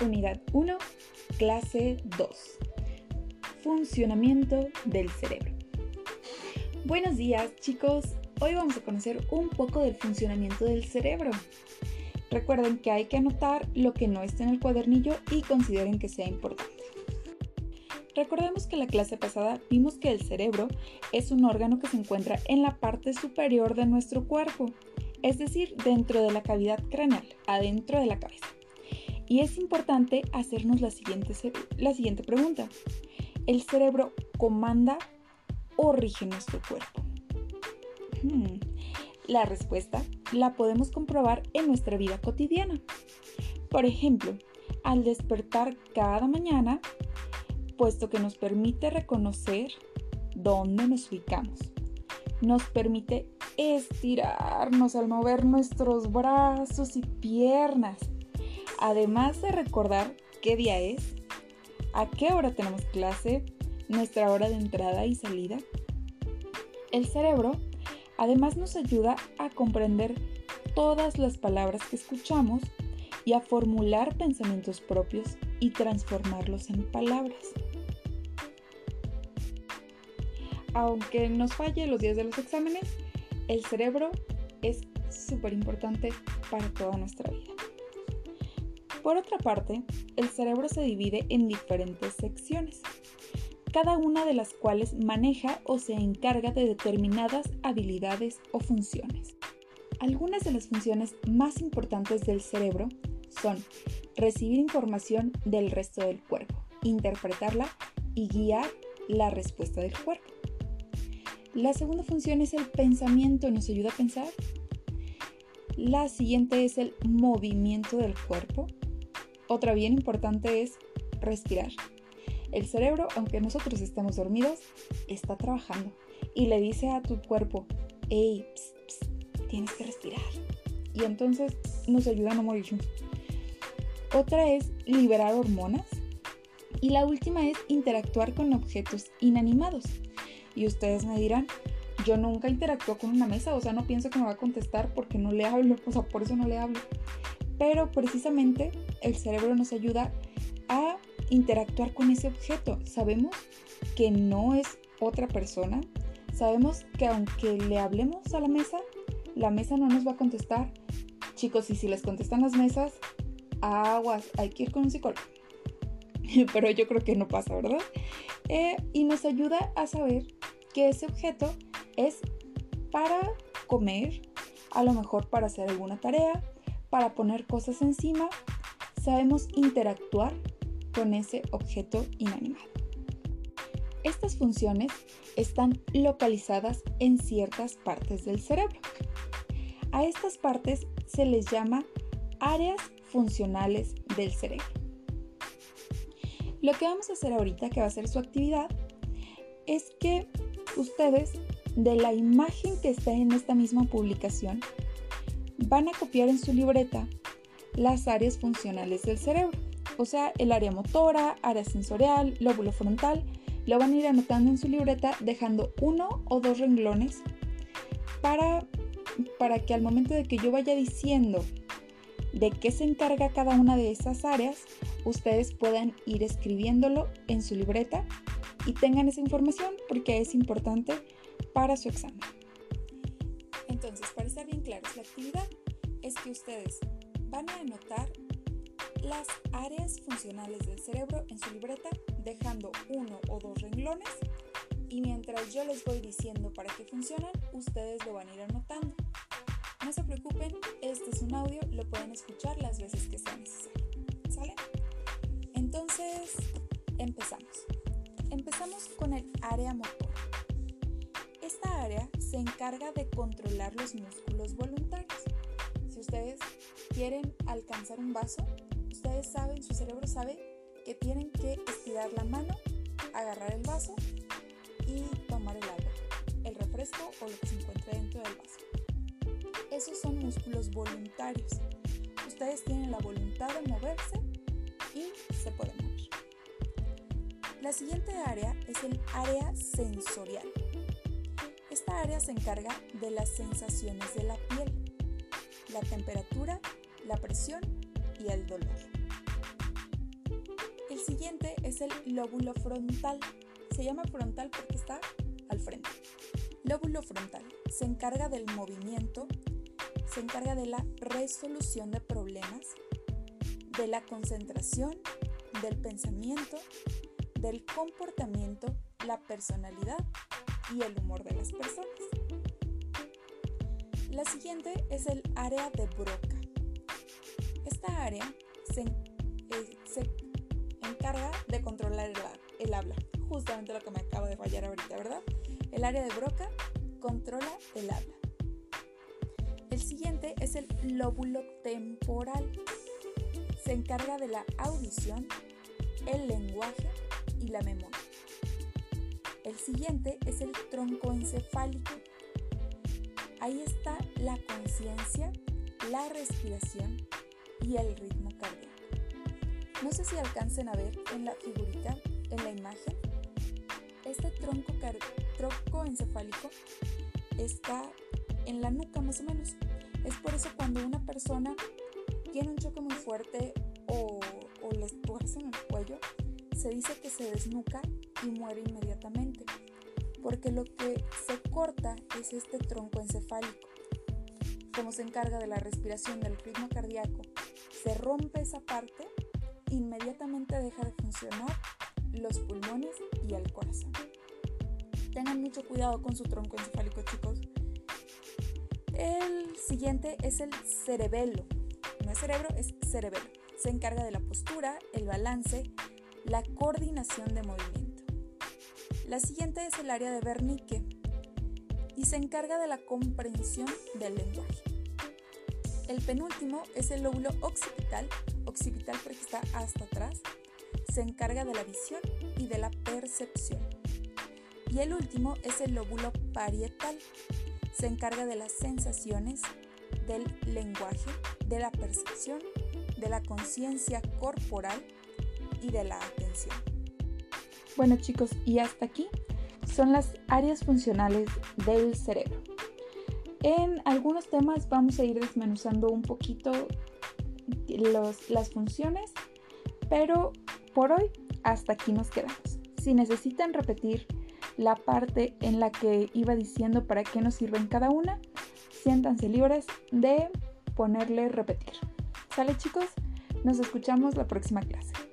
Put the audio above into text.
Unidad 1, clase 2. Funcionamiento del cerebro. Buenos días chicos, hoy vamos a conocer un poco del funcionamiento del cerebro. Recuerden que hay que anotar lo que no está en el cuadernillo y consideren que sea importante. Recordemos que en la clase pasada vimos que el cerebro es un órgano que se encuentra en la parte superior de nuestro cuerpo, es decir, dentro de la cavidad craneal, adentro de la cabeza. Y es importante hacernos la siguiente, la siguiente pregunta. ¿El cerebro comanda o rige nuestro cuerpo? Hmm. La respuesta la podemos comprobar en nuestra vida cotidiana. Por ejemplo, al despertar cada mañana, puesto que nos permite reconocer dónde nos ubicamos. Nos permite estirarnos al mover nuestros brazos y piernas además de recordar qué día es, a qué hora tenemos clase, nuestra hora de entrada y salida. El cerebro además nos ayuda a comprender todas las palabras que escuchamos y a formular pensamientos propios y transformarlos en palabras. Aunque nos falle los días de los exámenes, el cerebro es súper importante para toda nuestra vida. Por otra parte, el cerebro se divide en diferentes secciones, cada una de las cuales maneja o se encarga de determinadas habilidades o funciones. Algunas de las funciones más importantes del cerebro son recibir información del resto del cuerpo, interpretarla y guiar la respuesta del cuerpo. La segunda función es el pensamiento, nos ayuda a pensar. La siguiente es el movimiento del cuerpo. Otra bien importante es respirar. El cerebro, aunque nosotros estemos dormidos, está trabajando y le dice a tu cuerpo, hey, tienes que respirar. Y entonces nos ayuda a no morir. Otra es liberar hormonas. Y la última es interactuar con objetos inanimados. Y ustedes me dirán, yo nunca interactúo con una mesa, o sea, no pienso que me va a contestar porque no le hablo, o sea, por eso no le hablo. Pero precisamente el cerebro nos ayuda a interactuar con ese objeto. Sabemos que no es otra persona. Sabemos que aunque le hablemos a la mesa, la mesa no nos va a contestar. Chicos, y si les contestan las mesas, aguas, hay que ir con un psicólogo. Pero yo creo que no pasa, ¿verdad? Eh, y nos ayuda a saber que ese objeto es para comer, a lo mejor para hacer alguna tarea, para poner cosas encima sabemos interactuar con ese objeto inanimado. Estas funciones están localizadas en ciertas partes del cerebro. A estas partes se les llama áreas funcionales del cerebro. Lo que vamos a hacer ahorita, que va a ser su actividad, es que ustedes de la imagen que está en esta misma publicación van a copiar en su libreta las áreas funcionales del cerebro, o sea, el área motora, área sensorial, lóbulo frontal, lo van a ir anotando en su libreta dejando uno o dos renglones para, para que al momento de que yo vaya diciendo de qué se encarga cada una de esas áreas, ustedes puedan ir escribiéndolo en su libreta y tengan esa información porque es importante para su examen. Entonces, para estar bien claros, la actividad es que ustedes van a anotar las áreas funcionales del cerebro en su libreta, dejando uno o dos renglones y mientras yo les voy diciendo para qué funcionan, ustedes lo van a ir anotando. No se preocupen, este es un audio, lo pueden escuchar las veces que sea necesario. ¿Sale? Entonces, empezamos. Empezamos con el área motora. Esta área se encarga de controlar los músculos voluntarios. Si ustedes quieren alcanzar un vaso, ustedes saben, su cerebro sabe que tienen que estirar la mano, agarrar el vaso y tomar el agua, el refresco o lo que se encuentre dentro del vaso. Esos son músculos voluntarios. Ustedes tienen la voluntad de moverse y se pueden mover. La siguiente área es el área sensorial. Área se encarga de las sensaciones de la piel, la temperatura la presión y el dolor. El siguiente es el lóbulo frontal. Se llama frontal porque está al frente. Lóbulo frontal se encarga del movimiento, se encarga de la resolución de problemas, de la concentración, del pensamiento, del comportamiento, la personalidad y el humor de las personas. La siguiente es el área de Broca. Esta área se, eh, encarga de controlar el, habla, justamente lo que me acaba de fallar ahorita, ¿verdad? El área de Broca controla el habla. El siguiente es el lóbulo temporal. Se encarga de la audición, el lenguaje y la memoria. El siguiente es el tronco encefálico. Ahí está la conciencia, la respiración y el ritmo cardíaco. No sé si alcancen a ver en la figurita, en la imagen, este tronco, tronco encefálico está en la nuca más o menos. Es por eso cuando una persona tiene un choque muy fuerte o, o les tuerce en el cuello, se dice que se desnuca y muere inmediatamente, porque lo que se corta es este tronco encefálico. Como se encarga de la respiración del ritmo cardíaco, se rompe esa parte, inmediatamente deja de funcionar los pulmones y el corazón. Tengan mucho cuidado con su tronco encefálico, chicos. El siguiente es el cerebelo. No es cerebro, es cerebelo. Se encarga de la postura, el balance, la coordinación de movimiento. La siguiente es el área de Wernicke y se encarga de la comprensión del lenguaje. El penúltimo es el lóbulo occipital, occipital porque está hasta atrás, se encarga de la visión y de la percepción. Y el último es el lóbulo parietal, se encarga de las sensaciones, del lenguaje, de la percepción, de la conciencia corporal y de la atención. Bueno chicos, y hasta aquí son las áreas funcionales del cerebro. En algunos temas vamos a ir desmenuzando un poquito las funciones, pero por hoy hasta aquí nos quedamos. Si necesitan repetir la parte en la que iba diciendo para qué nos sirven cada una, siéntanse libres de ponerle repetir. ¿Sale chicos? Nos escuchamos la próxima clase.